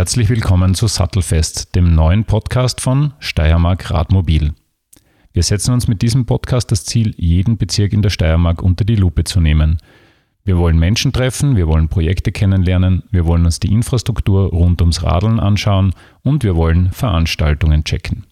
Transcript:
Herzlich willkommen zu Sattelfest, dem neuen Podcast von Steiermark Radmobil. Wir setzen uns mit diesem Podcast das Ziel, jeden Bezirk in der Steiermark unter die Lupe zu nehmen. Wir wollen Menschen treffen, wir wollen Projekte kennenlernen, wir wollen uns die Infrastruktur rund ums Radeln anschauen und wir wollen Veranstaltungen checken.